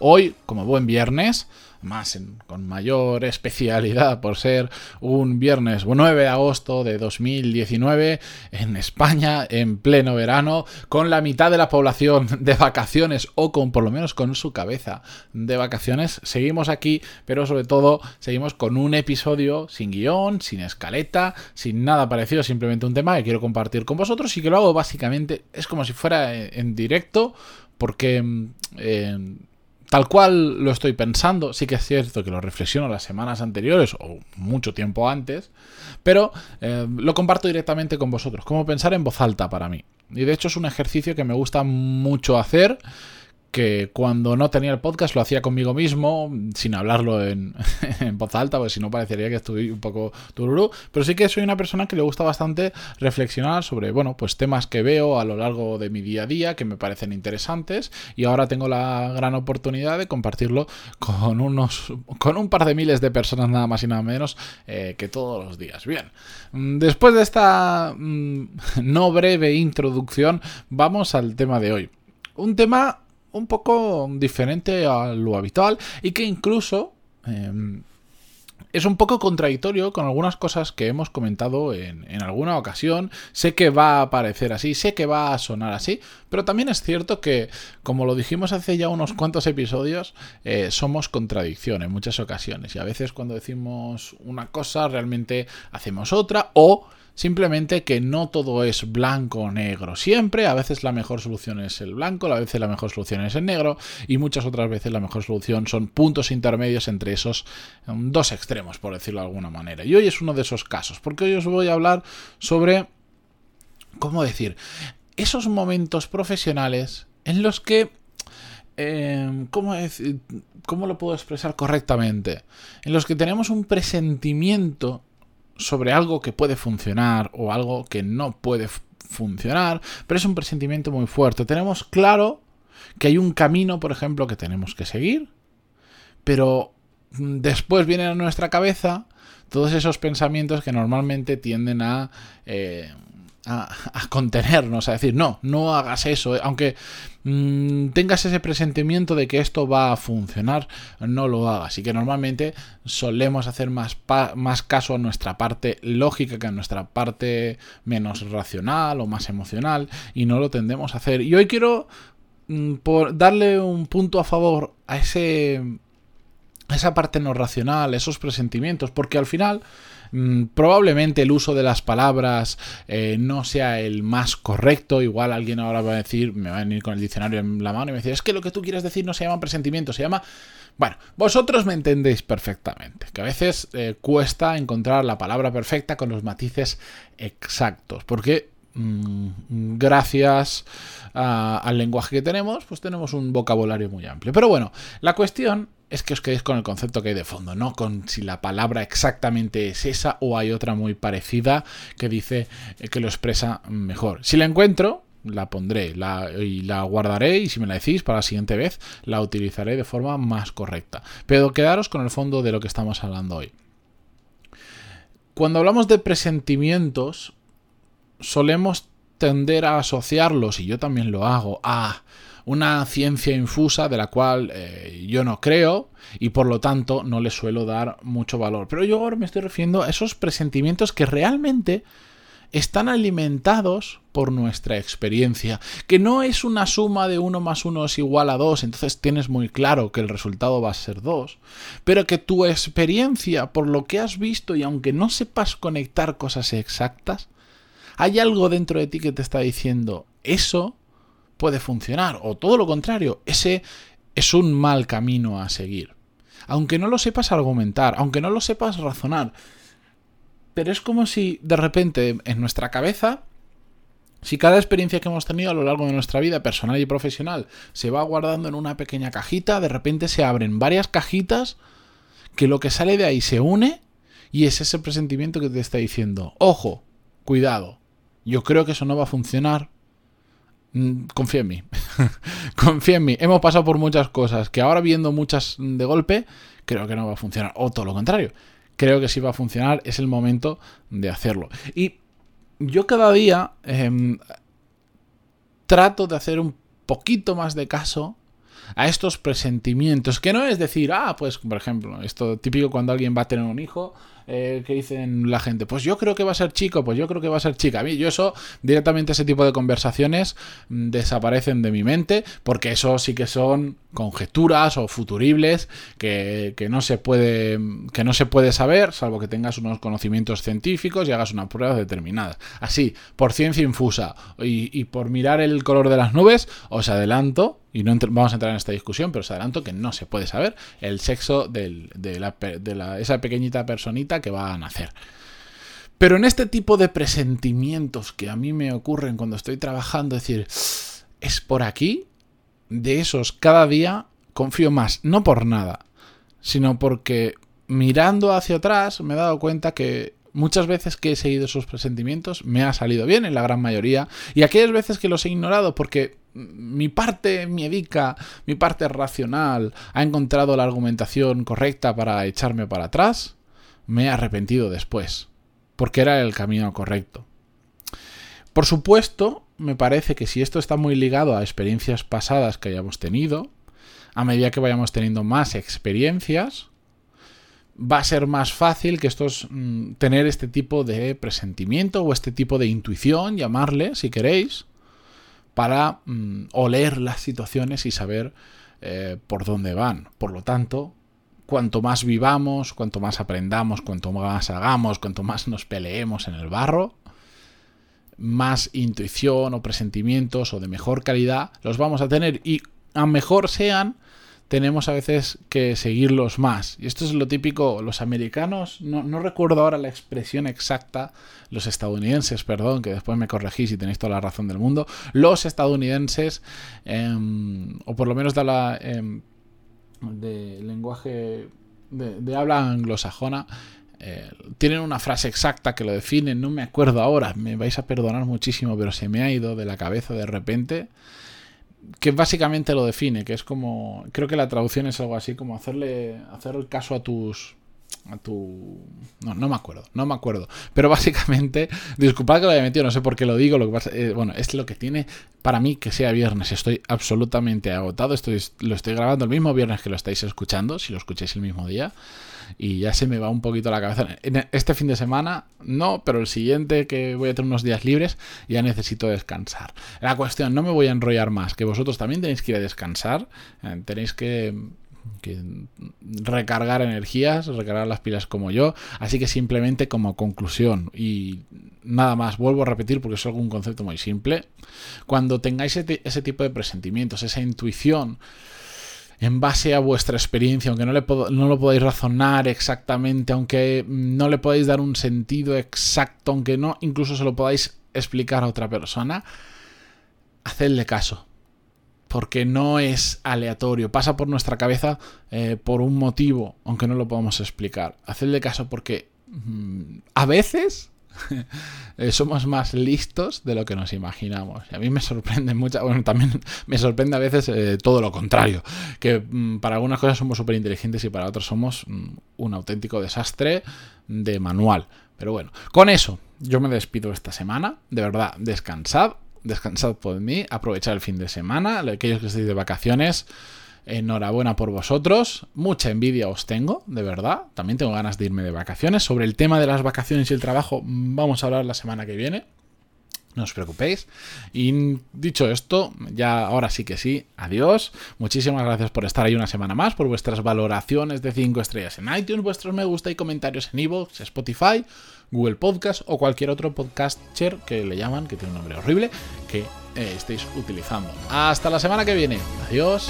Hoy, como buen viernes, más con mayor especialidad por ser un viernes 9 de agosto de 2019 en España en pleno verano con la mitad de la población de vacaciones o con por lo menos con su cabeza de vacaciones seguimos aquí pero sobre todo seguimos con un episodio sin guion sin escaleta sin nada parecido simplemente un tema que quiero compartir con vosotros y que lo hago básicamente es como si fuera en directo porque mm, eh, tal cual lo estoy pensando, sí que es cierto que lo reflexiono las semanas anteriores o mucho tiempo antes, pero eh, lo comparto directamente con vosotros, como pensar en voz alta para mí. Y de hecho es un ejercicio que me gusta mucho hacer que cuando no tenía el podcast lo hacía conmigo mismo, sin hablarlo en, voz alta, porque si no parecería que estoy un poco tururú, pero sí que soy una persona que le gusta bastante reflexionar sobre, bueno, pues temas que veo a lo largo de mi día a día, que me parecen interesantes, y ahora tengo la gran oportunidad de compartirlo con unos, con un par de miles de personas nada más y nada menos eh, que todos los días. Bien, después de esta mm, no breve introducción, vamos al tema de hoy. Un tema un poco diferente a lo habitual y que incluso em, es un poco contradictorio con algunas cosas que hemos comentado en, alguna ocasión. Sé que va a parecer así, sé que va a sonar así, pero también es cierto que, como lo dijimos hace ya unos cuantos episodios, eh, somos contradicción en muchas ocasiones. Y a veces cuando decimos una cosa, realmente hacemos otra o Simplemente que no todo es blanco o negro. Siempre, a veces la mejor solución es el blanco, a veces la mejor solución es el negro y muchas otras veces la mejor solución son puntos intermedios entre esos um, dos extremos, por decirlo de alguna manera. Y hoy es uno de esos casos, porque hoy os voy a hablar sobre, ¿cómo decir? Esos momentos profesionales en los que em, ¿cómo, ¿cómo, lo puedo expresar correctamente? En los que tenemos un presentimiento sobre algo que puede funcionar o algo que no puede funcionar, pero es un presentimiento muy fuerte. Tenemos claro que hay un camino, por ejemplo, que tenemos que seguir, pero mm, después vienen a nuestra cabeza todos esos pensamientos que normalmente tienden a eh, a, contenernos, a decir, no, no hagas eso, eh, aunque mm, tengas ese presentimiento de que esto va a funcionar, no lo hagas. Y que normalmente solemos hacer más, más caso a nuestra parte lógica que a nuestra parte menos racional o más emocional, y no lo tendemos a hacer. Y hoy quiero mm, por darle un punto a favor a ese esa parte no racional, esos presentimientos, porque al final Mm, probablemente el uso de las palabras eh, no sea el más correcto. Igual alguien ahora va a decir, me va a venir con el diccionario en la mano y me decir, es que lo que tú quieres decir no se llama presentimiento, se llama... Bueno, vosotros me entendéis perfectamente, que a veces eh, cuesta encontrar la palabra perfecta con los matices exactos, porque mm, gracias al lenguaje que tenemos, pues tenemos un vocabulario muy amplio. Pero bueno, la cuestión es que os quedéis con el concepto que hay de fondo, no con si la palabra exactamente es esa o hay otra muy parecida que dice eh, que lo expresa mejor. Si la encuentro, la pondré y la guardaré y si me la decís para la siguiente vez la utilizaré de forma más correcta. Pero quedaros con el fondo de lo que estamos hablando hoy. Cuando hablamos de presentimientos, solemos tender a asociarlos, y yo también lo hago, a una ciencia infusa de la cual eh, yo no creo y por lo tanto no le suelo dar mucho valor. Pero yo ahora me estoy refiriendo a esos presentimientos que realmente están alimentados por nuestra experiencia, que no es una suma de 1 más 1 es igual a 2, entonces tienes muy claro que el resultado va a ser 2, pero que tu experiencia, por lo que has visto y aunque no sepas conectar cosas exactas, hay algo dentro de ti que te está diciendo, eso puede funcionar, o todo lo contrario, ese es un mal camino a seguir. Aunque no lo sepas argumentar, aunque no lo sepas razonar, pero es como si de repente en nuestra cabeza Si cada experiencia que hemos tenido a lo largo de nuestra vida personal y profesional se va guardando en una pequeña cajita, de repente se abren varias cajitas que lo que sale de ahí se une y es ese presentimiento que te está diciendo, ojo, cuidado, yo creo que eso no va a funcionar. Mm, confía en mí. Confía en mí. Hemos pasado por muchas cosas que ahora viendo muchas de golpe, creo que no va a funcionar. O todo lo contrario. Creo que sí va a funcionar. Es el momento de hacerlo. Y yo cada día em, trato de hacer un poquito más de caso a estos presentimientos, que no es decir, ah, pues por ejemplo, esto típico cuando alguien va a tener un hijo, eh, que dicen la gente, pues yo creo que va a ser chico, pues yo creo que va a ser chica. A mí, yo eso, directamente ese tipo de conversaciones mm, desaparecen de mi mente, porque eso sí que son conjeturas o futuribles que, no se puede, que no se puede saber, salvo que tengas unos conocimientos científicos y hagas unas pruebas determinadas. Así, por ciencia infusa y, por mirar el color de las nubes, os adelanto, y no vamos a entrar en esta discusión, pero os adelanto que no se puede saber el sexo de, la, esa pequeñita personita que va a nacer. Pero en este tipo de presentimientos que a mí me ocurren cuando estoy trabajando, es decir, es por aquí, de esos cada día confío más, no por nada, sino porque mirando hacia atrás me he dado cuenta que muchas veces que he seguido esos presentimientos me ha salido bien en la gran mayoría y aquellas veces que los he ignorado porque mi parte miedica, mi parte racional ha encontrado la argumentación correcta para echarme para atrás, me he arrepentido después, porque era el camino correcto. Por supuesto, me parece que si esto está muy ligado a experiencias pasadas que hayamos tenido, a medida que vayamos teniendo más experiencias, va a ser más fácil que estos mm, tener este tipo de presentimiento o este tipo de intuición, llamarle, si queréis, para mm, oler las situaciones y saber eh, por dónde van. Por lo tanto, cuanto más vivamos, cuanto más aprendamos, cuanto más hagamos, cuanto más nos peleemos en el barro, más intuición o presentimientos o de mejor calidad los vamos a tener y a mejor sean, tenemos a veces que seguirlos más. Y esto es lo típico, los americanos, no, recuerdo ahora la expresión exacta, los estadounidenses, perdón, que después me corregís si tenéis toda la razón del mundo, los estadounidenses, em, o por lo menos de la... Em, de lenguaje de habla anglosajona, eh, tienen una frase exacta que lo definen, no me acuerdo ahora, me vais a perdonar muchísimo, pero se me ha ido de la cabeza de repente, que básicamente lo define, que es como, creo que la traducción es algo así como hacerle, hacer el caso a tus, a tu... No, no me acuerdo, no me acuerdo. Pero básicamente, disculpad que lo haya metido, no sé por qué lo digo, lo que eh, bueno, es lo que tiene para mí que sea viernes. Estoy absolutamente agotado, estoy, lo estoy grabando el mismo viernes que lo estáis escuchando, si lo escucháis el mismo día y ya se me va un poquito la cabeza. Este fin de semana no, pero el siguiente que voy a tener unos días libres ya necesito descansar. La cuestión, no me voy a enrollar más, que vosotros también tenéis que ir a descansar, eh, tenéis que recargar energías, recargar las pilas como yo. Así que simplemente como conclusión y nada más, vuelvo a repetir porque es algún concepto muy simple. Cuando tengáis ese tipo de presentimientos, esa intuición, en base a vuestra experiencia, aunque no, no lo podáis razonar exactamente, aunque no le podáis dar un sentido exacto, aunque no incluso se lo podáis explicar a otra persona, hacedle caso. Porque no es aleatorio, pasa por nuestra cabeza eh, por un motivo, aunque no lo podamos explicar. Hacedle caso porque mm, a veces Eh, somos más listos de lo que nos imaginamos. Y a mí me sorprende mucho, bueno, también me sorprende a veces eh, todo lo contrario, que mm, para algunas cosas somos súper inteligentes y para otras somos mm, un auténtico desastre de manual. Pero bueno, con eso yo me despido esta semana. De verdad, descansad, descansad por mí, aprovechad el fin de semana, aquellos que estéis de vacaciones. Enhorabuena por vosotros. Mucha envidia os tengo, de verdad. También tengo ganas de irme de vacaciones. Sobre el tema de las vacaciones y el trabajo vamos a hablar la semana que viene. No os preocupéis. Y dicho esto, ya ahora sí que sí, adiós. Muchísimas gracias por estar ahí una semana más, por vuestras valoraciones de 5 estrellas en iTunes, vuestros me gusta y comentarios en iVoox, Spotify, Google Podcast o cualquier otro podcaster que le llaman, que tiene un nombre horrible, que eh, estéis utilizando. Hasta la semana que viene. Adiós.